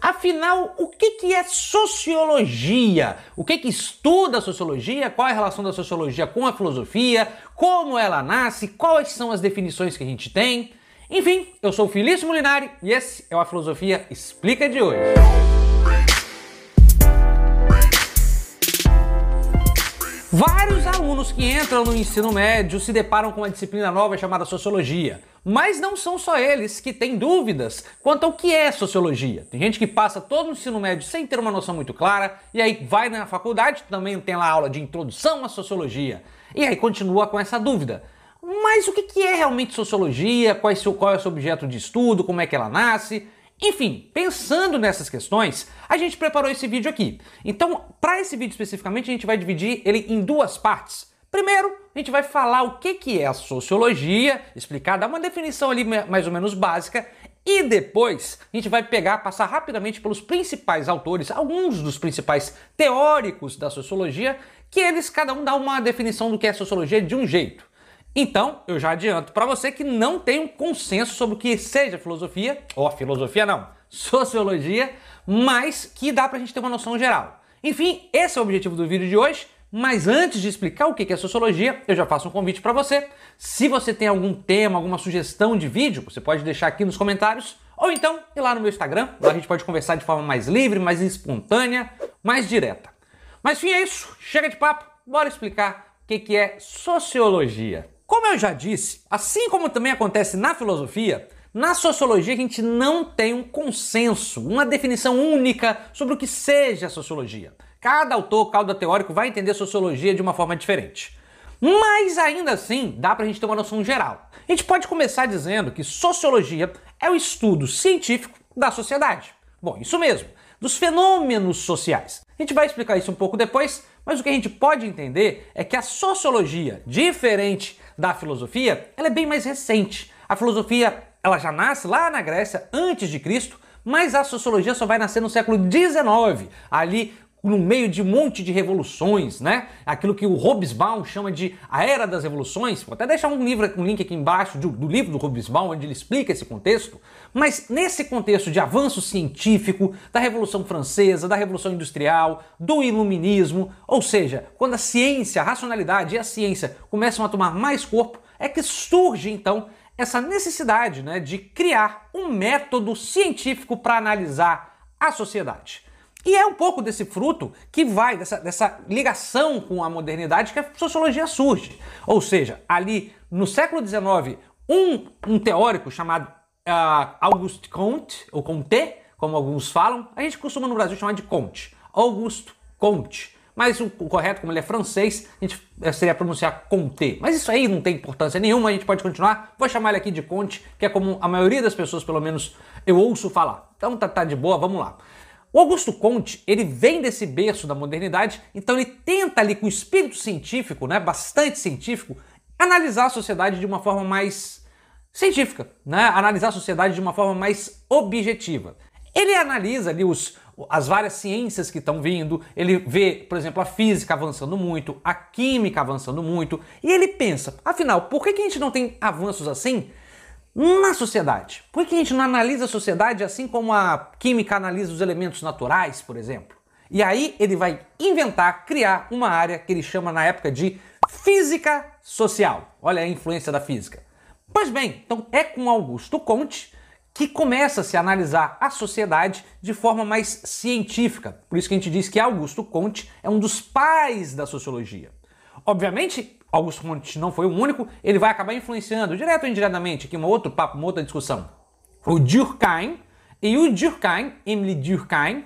Afinal, o que, que é sociologia? O que, que estuda a sociologia? Qual é a relação da sociologia com a filosofia? Como ela nasce? Quais são as definições que a gente tem? Enfim, eu sou o Felício Molinari e esse é o A Filosofia Explica de hoje. Vários alunos que entram no ensino médio se deparam com uma disciplina nova chamada sociologia. Mas não são só eles que têm dúvidas quanto ao que é sociologia. Tem gente que passa todo o ensino médio sem ter uma noção muito clara, e aí vai na faculdade, também tem lá aula de introdução à sociologia, e aí continua com essa dúvida. Mas o que é realmente sociologia? Qual é, seu, qual é o seu objeto de estudo? Como é que ela nasce? Enfim, pensando nessas questões, a gente preparou esse vídeo aqui. Então, para esse vídeo especificamente, a gente vai dividir ele em duas partes. Primeiro, a gente vai falar o que é a sociologia, explicar, dar uma definição ali mais ou menos básica, e depois a gente vai pegar, passar rapidamente pelos principais autores, alguns dos principais teóricos da sociologia, que eles cada um dá uma definição do que é sociologia de um jeito. Então, eu já adianto para você que não tem um consenso sobre o que seja filosofia, ou filosofia não, sociologia, mas que dá pra gente ter uma noção geral. Enfim, esse é o objetivo do vídeo de hoje. Mas antes de explicar o que é sociologia, eu já faço um convite para você. Se você tem algum tema, alguma sugestão de vídeo, você pode deixar aqui nos comentários, ou então ir lá no meu Instagram, lá a gente pode conversar de forma mais livre, mais espontânea, mais direta. Mas enfim, é isso. Chega de papo, bora explicar o que é sociologia. Como eu já disse, assim como também acontece na filosofia, na sociologia a gente não tem um consenso, uma definição única sobre o que seja sociologia. Cada autor, cada teórico vai entender sociologia de uma forma diferente. Mas ainda assim, dá pra gente ter uma noção geral. A gente pode começar dizendo que sociologia é o estudo científico da sociedade. Bom, isso mesmo, dos fenômenos sociais. A gente vai explicar isso um pouco depois, mas o que a gente pode entender é que a sociologia, diferente da filosofia, ela é bem mais recente. A filosofia, ela já nasce lá na Grécia antes de Cristo, mas a sociologia só vai nascer no século XIX, ali no meio de um monte de revoluções, né? Aquilo que o Hobsbawm chama de a era das revoluções. Vou até deixar um livro, um link aqui embaixo do, do livro do Hobsbawm, onde ele explica esse contexto. Mas nesse contexto de avanço científico, da Revolução Francesa, da Revolução Industrial, do Iluminismo, ou seja, quando a ciência, a racionalidade e a ciência começam a tomar mais corpo, é que surge então essa necessidade né, de criar um método científico para analisar a sociedade. E é um pouco desse fruto que vai, dessa, dessa ligação com a modernidade que a sociologia surge. Ou seja, ali no século XIX, um, um teórico chamado uh, Auguste Comte, ou Comte, como alguns falam, a gente costuma no Brasil chamar de Comte, Auguste Comte. Mas o, o correto, como ele é francês, a gente eh, seria pronunciar Comte. Mas isso aí não tem importância nenhuma, a gente pode continuar. Vou chamar ele aqui de Conte, que é como a maioria das pessoas, pelo menos, eu ouço falar. Então tá, tá de boa, vamos lá. O Augusto Conte, ele vem desse berço da modernidade, então ele tenta ali com o espírito científico, né, bastante científico, analisar a sociedade de uma forma mais científica, né, analisar a sociedade de uma forma mais objetiva. Ele analisa ali os, as várias ciências que estão vindo, ele vê, por exemplo, a física avançando muito, a química avançando muito, e ele pensa, afinal, por que, que a gente não tem avanços assim na sociedade. Por que a gente não analisa a sociedade assim como a química analisa os elementos naturais, por exemplo? E aí ele vai inventar, criar uma área que ele chama na época de física social. Olha a influência da física. Pois bem, então é com Augusto Comte que começa a se analisar a sociedade de forma mais científica. Por isso que a gente diz que Augusto Comte é um dos pais da sociologia. Obviamente, Augusto Comte não foi o único, ele vai acabar influenciando, direto ou indiretamente, aqui um outro papo, uma outra discussão. O Durkheim, e o Durkheim, Emile Durkheim,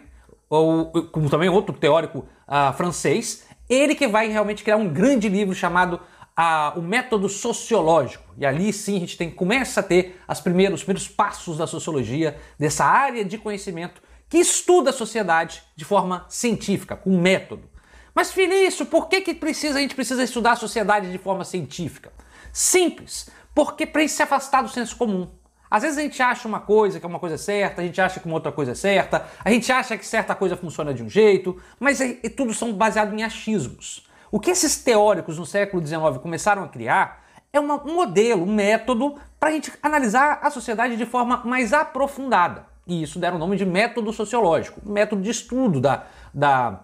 ou como também outro teórico uh, francês, ele que vai realmente criar um grande livro chamado uh, O Método Sociológico. E ali sim a gente tem, começa a ter as primeiros, os primeiros passos da sociologia, dessa área de conhecimento que estuda a sociedade de forma científica, com método. Mas Felício, por que, que precisa, a gente precisa estudar a sociedade de forma científica? Simples, porque para se afastar do senso comum. Às vezes a gente acha uma coisa que é uma coisa certa, a gente acha que uma outra coisa é certa, a gente acha que certa coisa funciona de um jeito, mas é, é tudo são baseados em achismos. O que esses teóricos no século XIX começaram a criar é uma, um modelo, um método para a gente analisar a sociedade de forma mais aprofundada. e isso deram o nome de método sociológico, método de estudo da, da,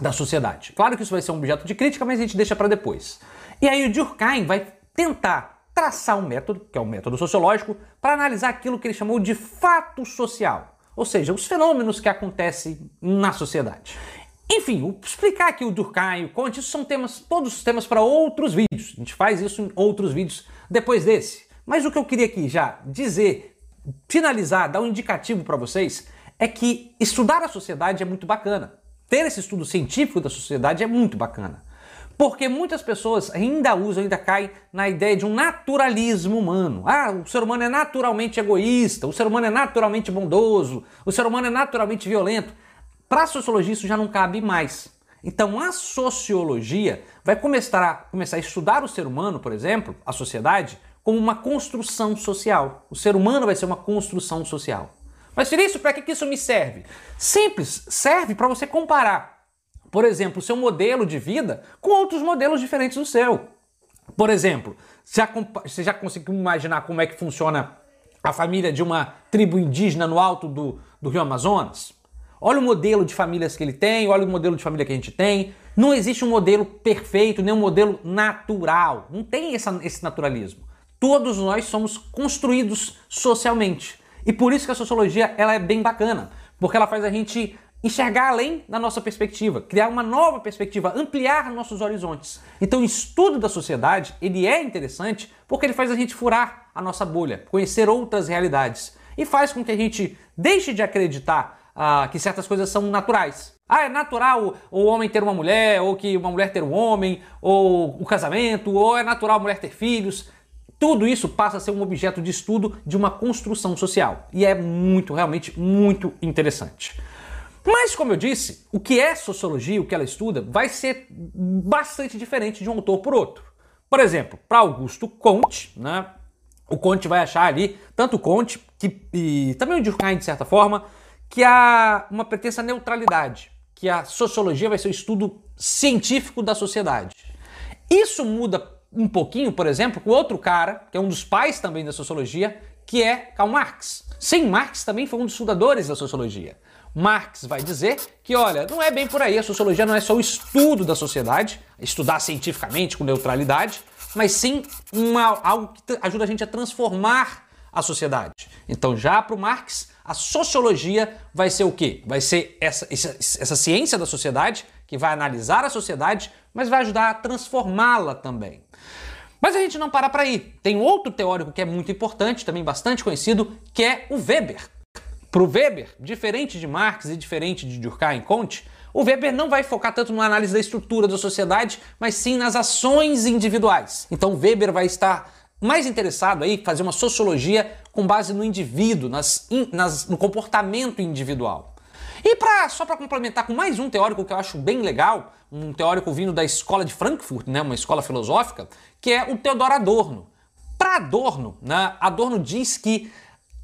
da sociedade. Claro que isso vai ser um objeto de crítica, mas a gente deixa para depois. E aí o Durkheim vai tentar traçar um método, que é o método sociológico, para analisar aquilo que ele chamou de fato social, ou seja, os fenômenos que acontecem na sociedade. Enfim, explicar aqui o Durkheim, o Conte, isso são temas, todos os temas para outros vídeos. A gente faz isso em outros vídeos depois desse. Mas o que eu queria aqui já dizer, finalizar, dar um indicativo para vocês, é que estudar a sociedade é muito bacana. Ter esse estudo científico da sociedade é muito bacana. Porque muitas pessoas ainda usam, ainda caem na ideia de um naturalismo humano. Ah, o ser humano é naturalmente egoísta, o ser humano é naturalmente bondoso, o ser humano é naturalmente violento. Para a sociologia isso já não cabe mais. Então a sociologia vai começar a, começar a estudar o ser humano, por exemplo, a sociedade, como uma construção social. O ser humano vai ser uma construção social. Mas isso para que isso me serve? Simples, serve para você comparar, por exemplo, o seu modelo de vida com outros modelos diferentes do seu. Por exemplo, você já conseguiu imaginar como é que funciona a família de uma tribo indígena no alto do, do Rio Amazonas? Olha o modelo de famílias que ele tem, olha o modelo de família que a gente tem. Não existe um modelo perfeito, nem um modelo natural. Não tem essa, esse naturalismo. Todos nós somos construídos socialmente. E por isso que a sociologia ela é bem bacana, porque ela faz a gente enxergar além da nossa perspectiva, criar uma nova perspectiva, ampliar nossos horizontes. Então, o estudo da sociedade, ele é interessante porque ele faz a gente furar a nossa bolha, conhecer outras realidades e faz com que a gente deixe de acreditar ah, que certas coisas são naturais. Ah, é natural o homem ter uma mulher, ou que uma mulher ter um homem, ou o casamento, ou é natural a mulher ter filhos. Tudo isso passa a ser um objeto de estudo de uma construção social. E é muito, realmente muito interessante. Mas, como eu disse, o que é sociologia, o que ela estuda, vai ser bastante diferente de um autor por outro. Por exemplo, para Augusto Comte, né, o Comte vai achar ali, tanto o Comte que, e também o Durkheim, de certa forma, que há uma pretensa neutralidade, que a sociologia vai ser o estudo científico da sociedade. Isso muda um pouquinho, por exemplo, com outro cara, que é um dos pais também da sociologia, que é Karl Marx. Sim, Marx também foi um dos fundadores da sociologia. Marx vai dizer que, olha, não é bem por aí, a sociologia não é só o estudo da sociedade, estudar cientificamente com neutralidade, mas sim uma, algo que ajuda a gente a transformar a sociedade. Então, já para o Marx, a sociologia vai ser o quê? Vai ser essa, essa, essa ciência da sociedade que vai analisar a sociedade, mas vai ajudar a transformá-la também. Mas a gente não para para aí. Tem outro teórico que é muito importante, também bastante conhecido, que é o Weber. Para o Weber, diferente de Marx e diferente de Durkheim e Comte, o Weber não vai focar tanto na análise da estrutura da sociedade, mas sim nas ações individuais. Então Weber vai estar mais interessado aí fazer uma sociologia com base no indivíduo, nas, nas, no comportamento individual. E pra, só para complementar com mais um teórico que eu acho bem legal, um teórico vindo da escola de Frankfurt, né, uma escola filosófica, que é o Theodor Adorno. Para Adorno, né, Adorno diz que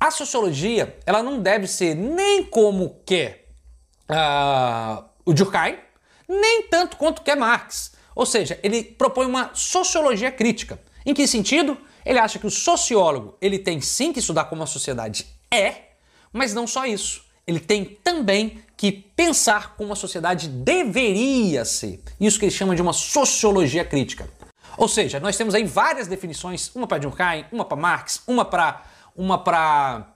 a sociologia ela não deve ser nem como quer uh, o Durkheim, nem tanto quanto quer Marx. Ou seja, ele propõe uma sociologia crítica. Em que sentido? Ele acha que o sociólogo ele tem sim que estudar como a sociedade é, mas não só isso. Ele tem também que pensar como a sociedade deveria ser. Isso que ele chama de uma sociologia crítica. Ou seja, nós temos aí várias definições, uma para Durkheim, uma para Marx, uma para uma para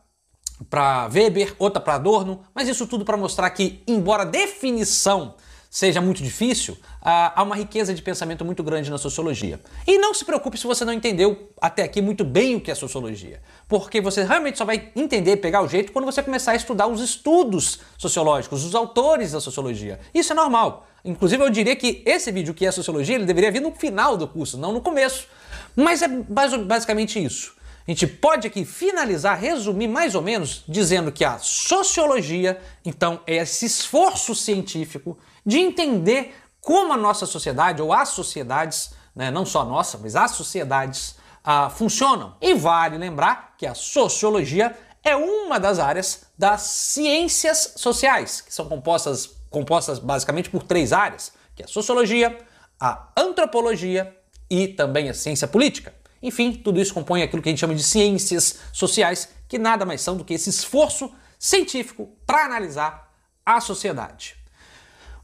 para Weber, outra para Adorno, mas isso tudo para mostrar que, embora a definição seja muito difícil, há uma riqueza de pensamento muito grande na sociologia. E não se preocupe se você não entendeu até aqui muito bem o que é sociologia, porque você realmente só vai entender, pegar o jeito quando você começar a estudar os estudos sociológicos, os autores da sociologia. Isso é normal. Inclusive, eu diria que esse vídeo que é sociologia, ele deveria vir no final do curso, não no começo. Mas é basicamente isso. A gente pode aqui finalizar, resumir mais ou menos, dizendo que a sociologia, então, é esse esforço científico de entender como a nossa sociedade, ou as sociedades, né, não só a nossa, mas as sociedades, ah, funcionam. E vale lembrar que a sociologia é uma das áreas das ciências sociais, que são compostas, compostas basicamente por três áreas, que é a sociologia, a antropologia e também a ciência política. Enfim, tudo isso compõe aquilo que a gente chama de ciências sociais, que nada mais são do que esse esforço científico para analisar a sociedade.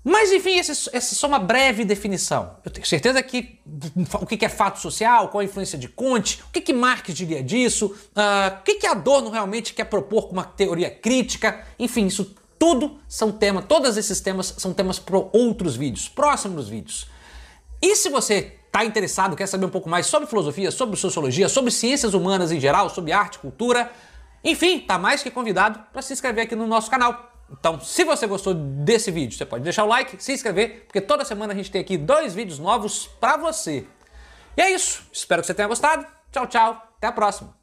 Mas enfim, essa é só uma breve definição. Eu tenho certeza que o que é fato social, qual a influência de Conte, o que Marx diria disso, uh, o que Adorno realmente quer propor com uma teoria crítica, enfim, isso tudo são temas, todos esses temas são temas para outros vídeos, próximos vídeos. E se você está interessado, quer saber um pouco mais sobre filosofia, sobre sociologia, sobre ciências humanas em geral, sobre arte, cultura, enfim, está mais que convidado para se inscrever aqui no nosso canal. Então, se você gostou desse vídeo, você pode deixar o like, se inscrever, porque toda semana a gente tem aqui dois vídeos novos para você. E é isso. Espero que você tenha gostado. Tchau, tchau. Até a próxima.